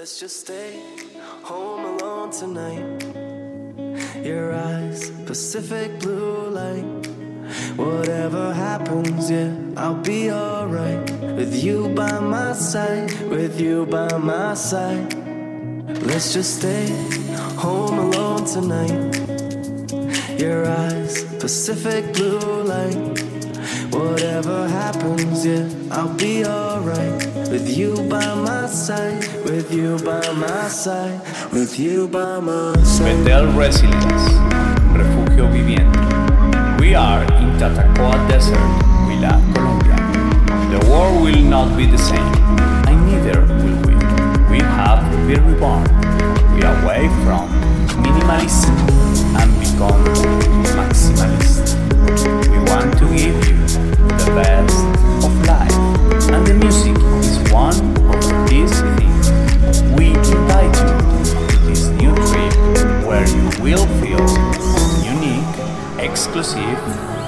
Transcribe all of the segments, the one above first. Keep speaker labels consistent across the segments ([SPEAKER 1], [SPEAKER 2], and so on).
[SPEAKER 1] Let's just stay home alone tonight. Your eyes, Pacific blue light. Whatever happens, yeah, I'll be alright. With you by my side, with you by my side. Let's just stay home alone tonight. Your eyes, Pacific blue light. Whatever happens, yeah, I'll be alright. With you by my side, with you by my side, with you by my side.
[SPEAKER 2] Betel Resilience, refugio viviente. We are in Tatacoa Desert, Huila, Colombia. The world will not be the same, and neither will we. We have been reborn. We are away from minimalism and become maximalist. We want to give you the best of life, and the music one of these things. We invite you to this new trip where you will feel unique, exclusive,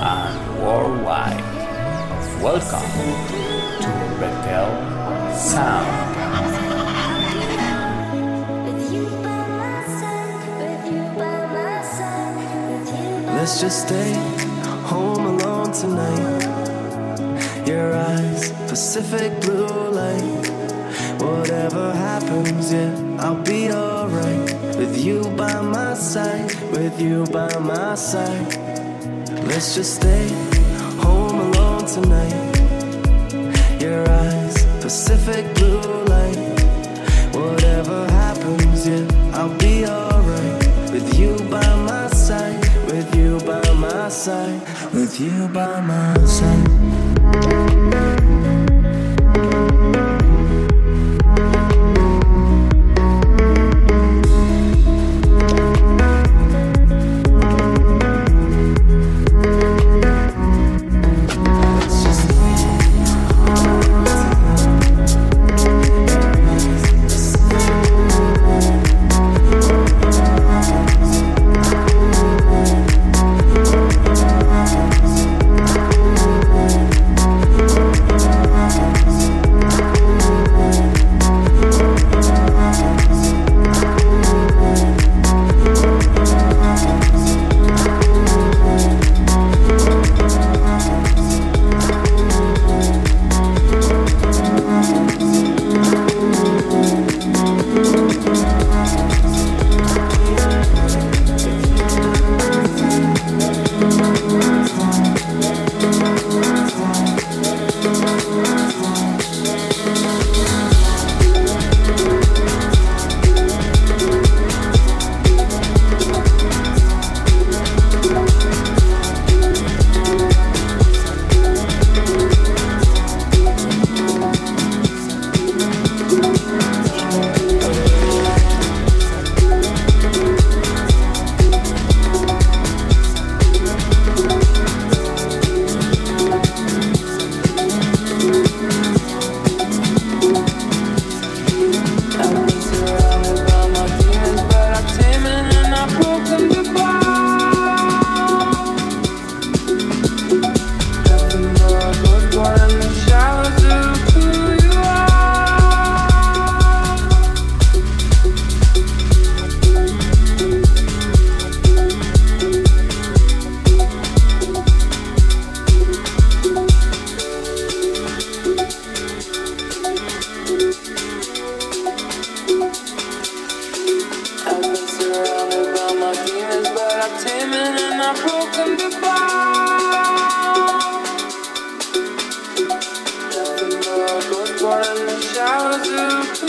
[SPEAKER 2] and worldwide. Welcome to Betel Sound.
[SPEAKER 1] Let's just stay home alone tonight. Your eyes, Pacific blue light. Whatever happens, yeah, I'll be alright. With you by my side, with you by my side. Let's just stay home alone tonight. Your eyes, Pacific blue light. Whatever happens, yeah, I'll be alright. With you by my side, with you by my side, with you by
[SPEAKER 3] showers of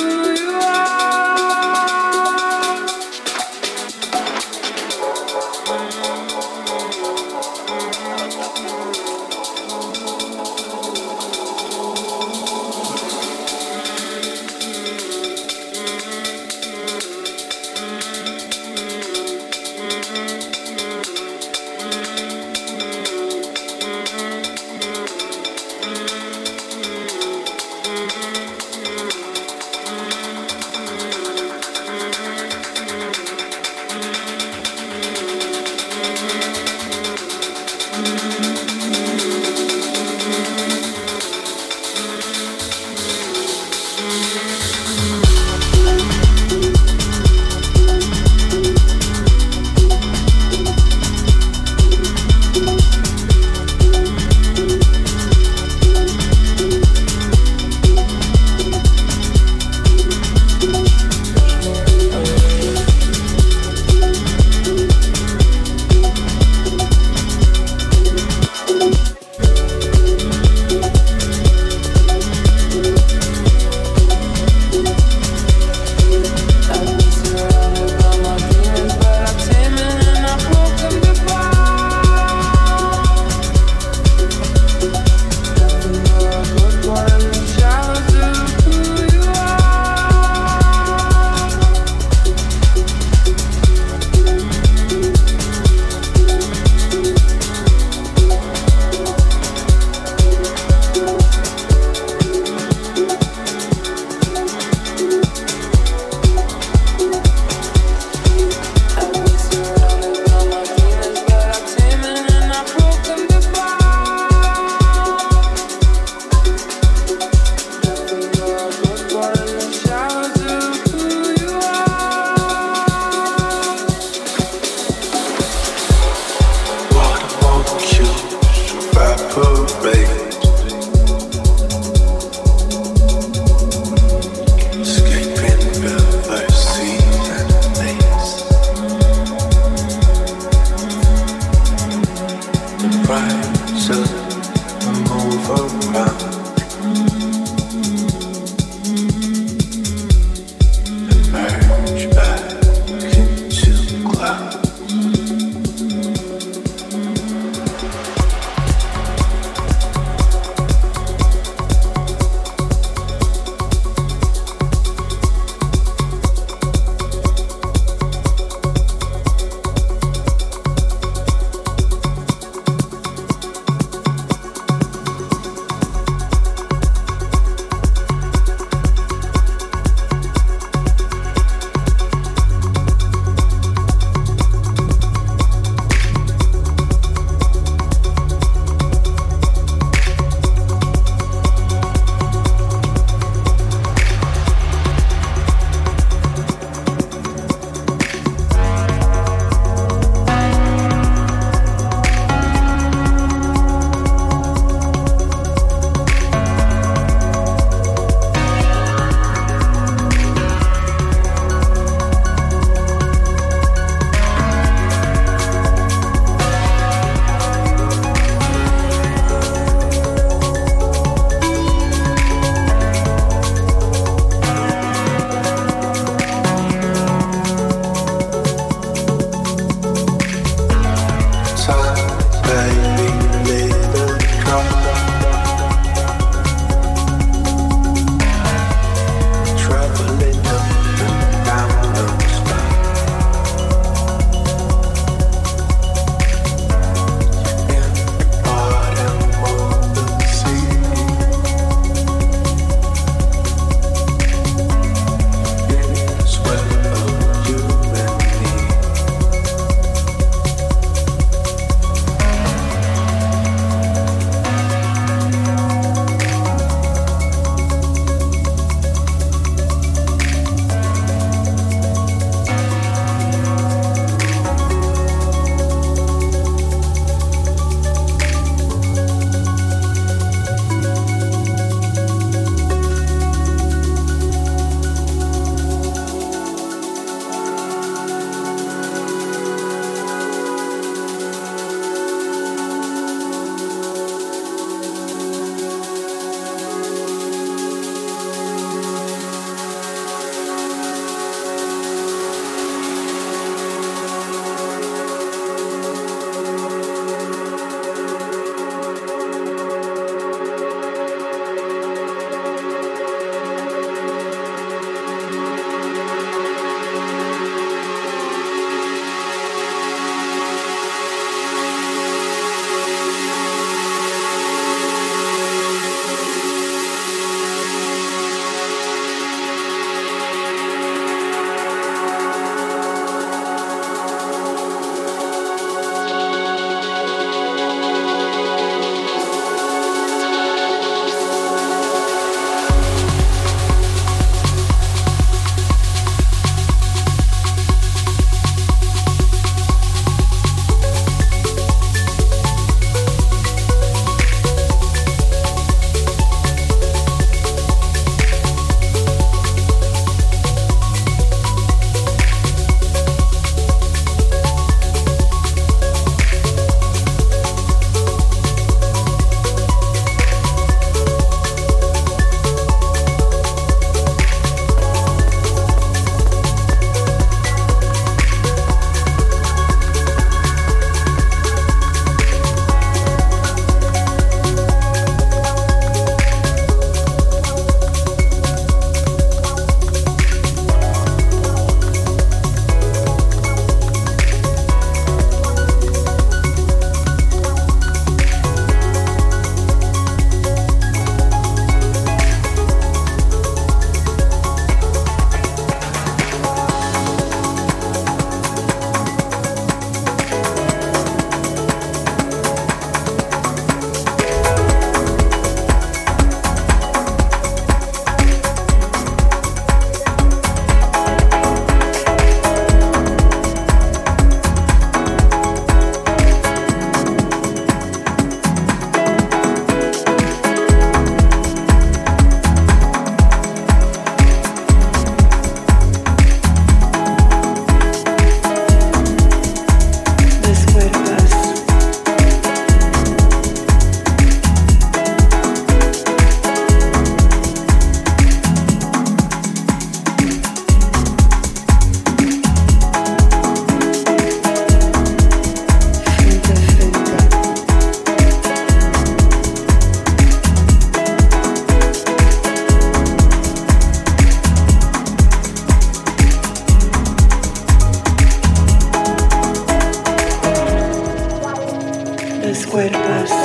[SPEAKER 3] puertas.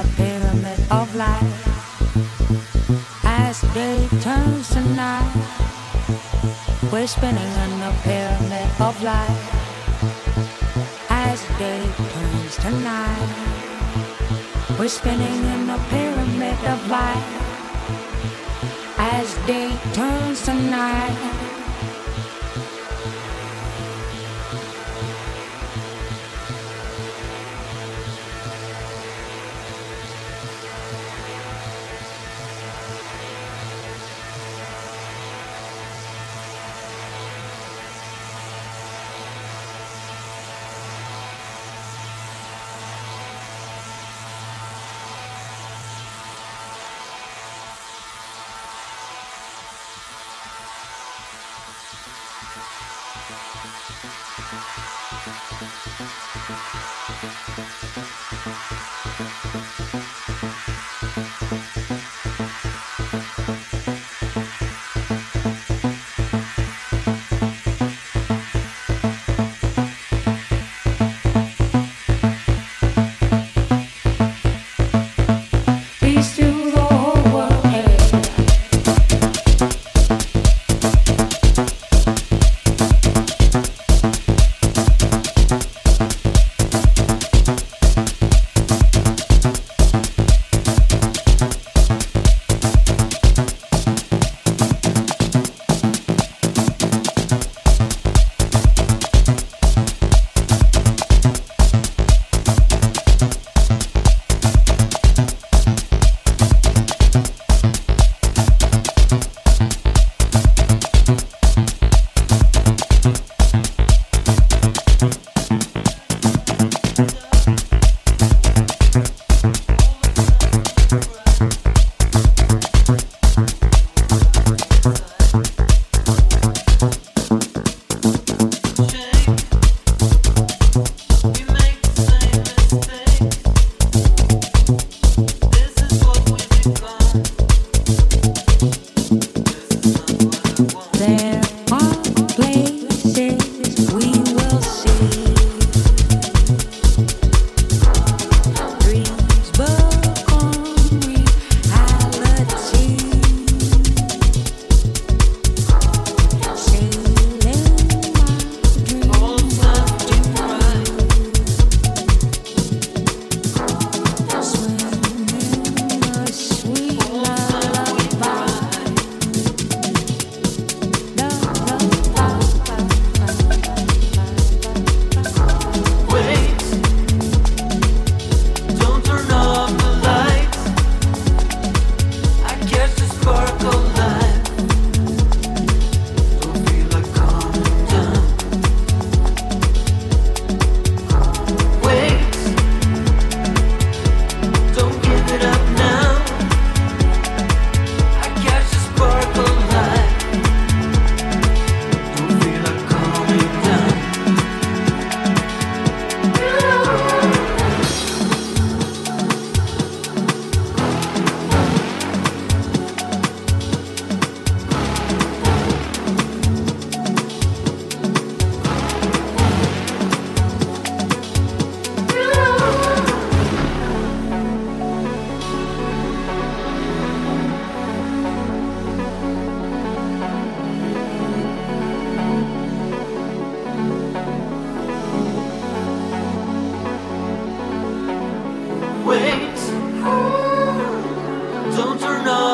[SPEAKER 3] a pyramid of life. As day turns to
[SPEAKER 4] night, we're spinning in a pyramid of life. As day turns to
[SPEAKER 5] night, we're spinning in a pyramid of life. As day turns to night.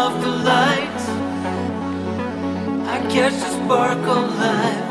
[SPEAKER 5] of the light. I catch the spark of life.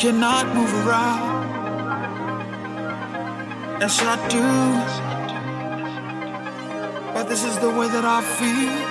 [SPEAKER 5] cannot move around. Yes, I do. But this is the way that I feel.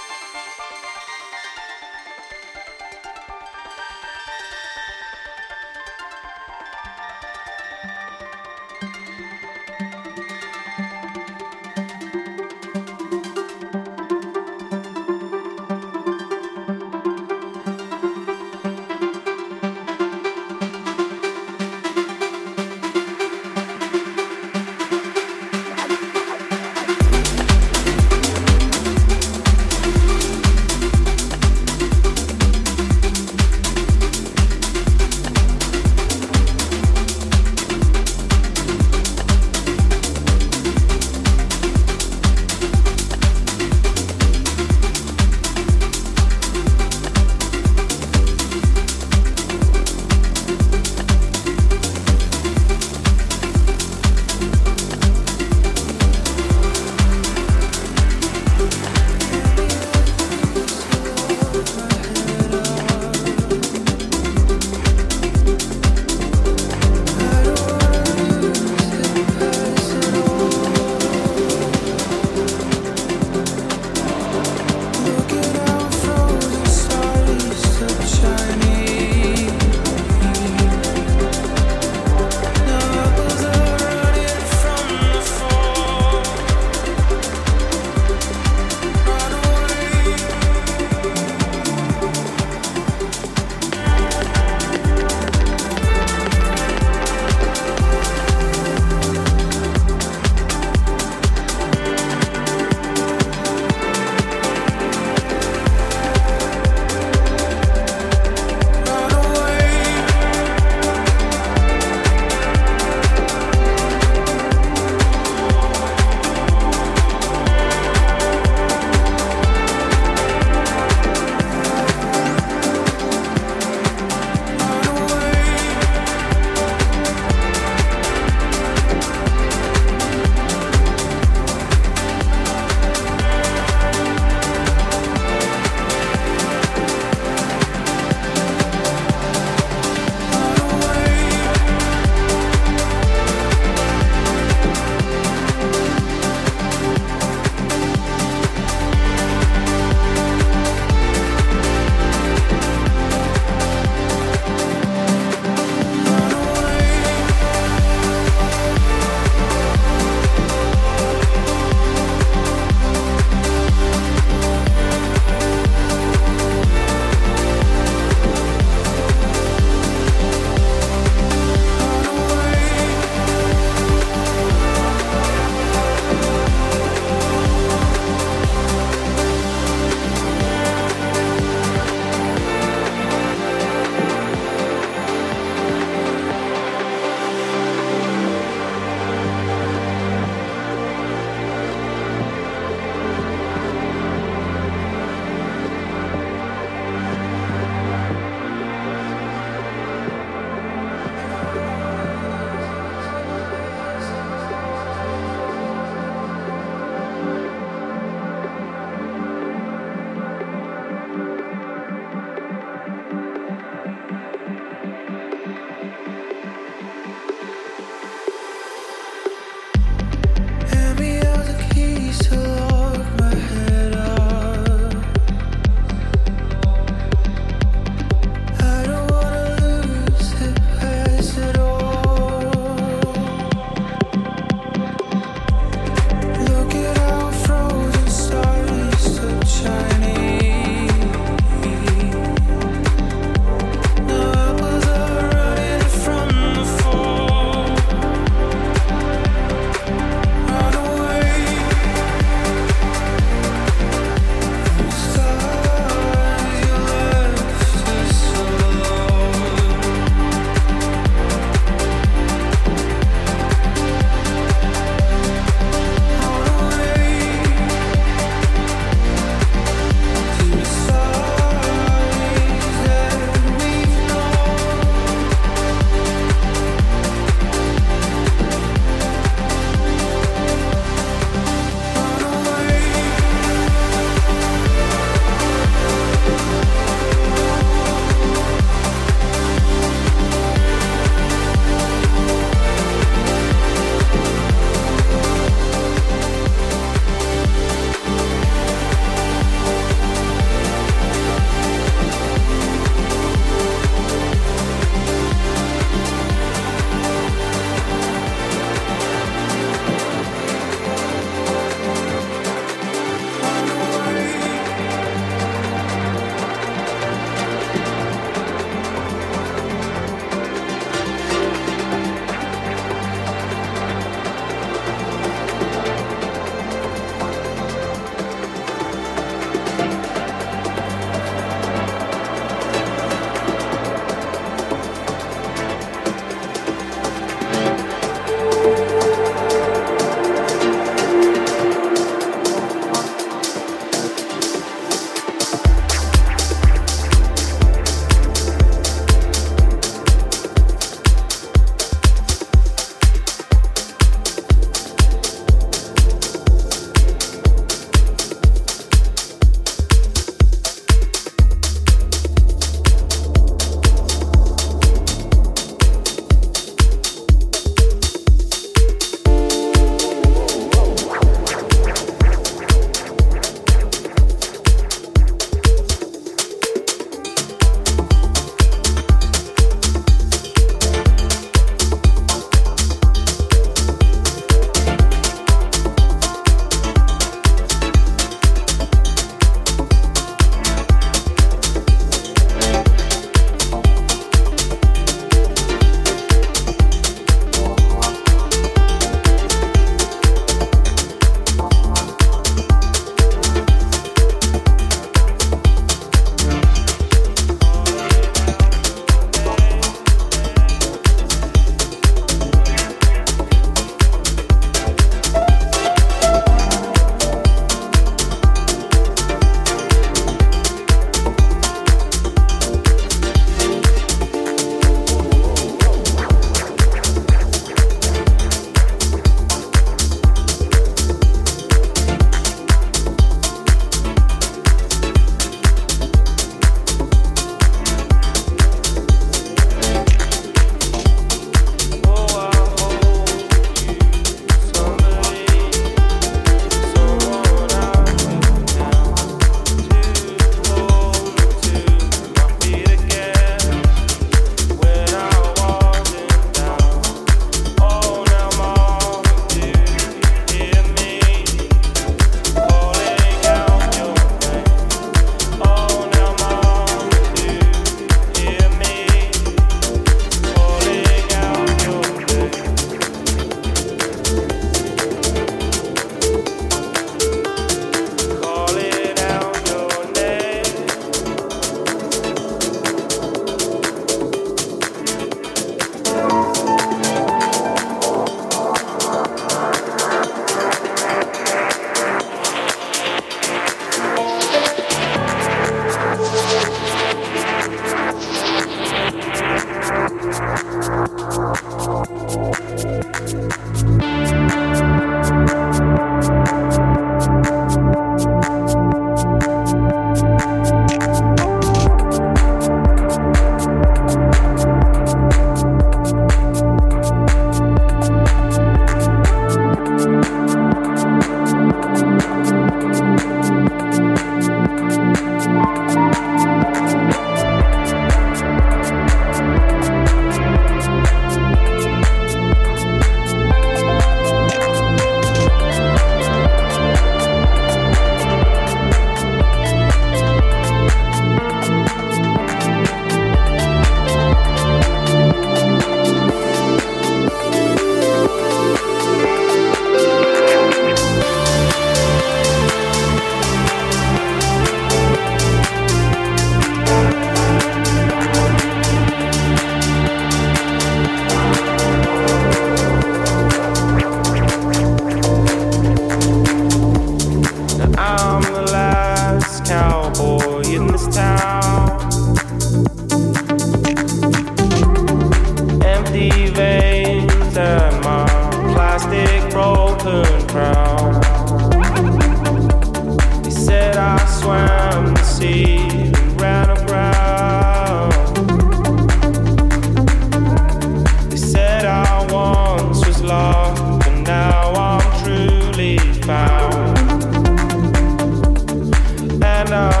[SPEAKER 6] love.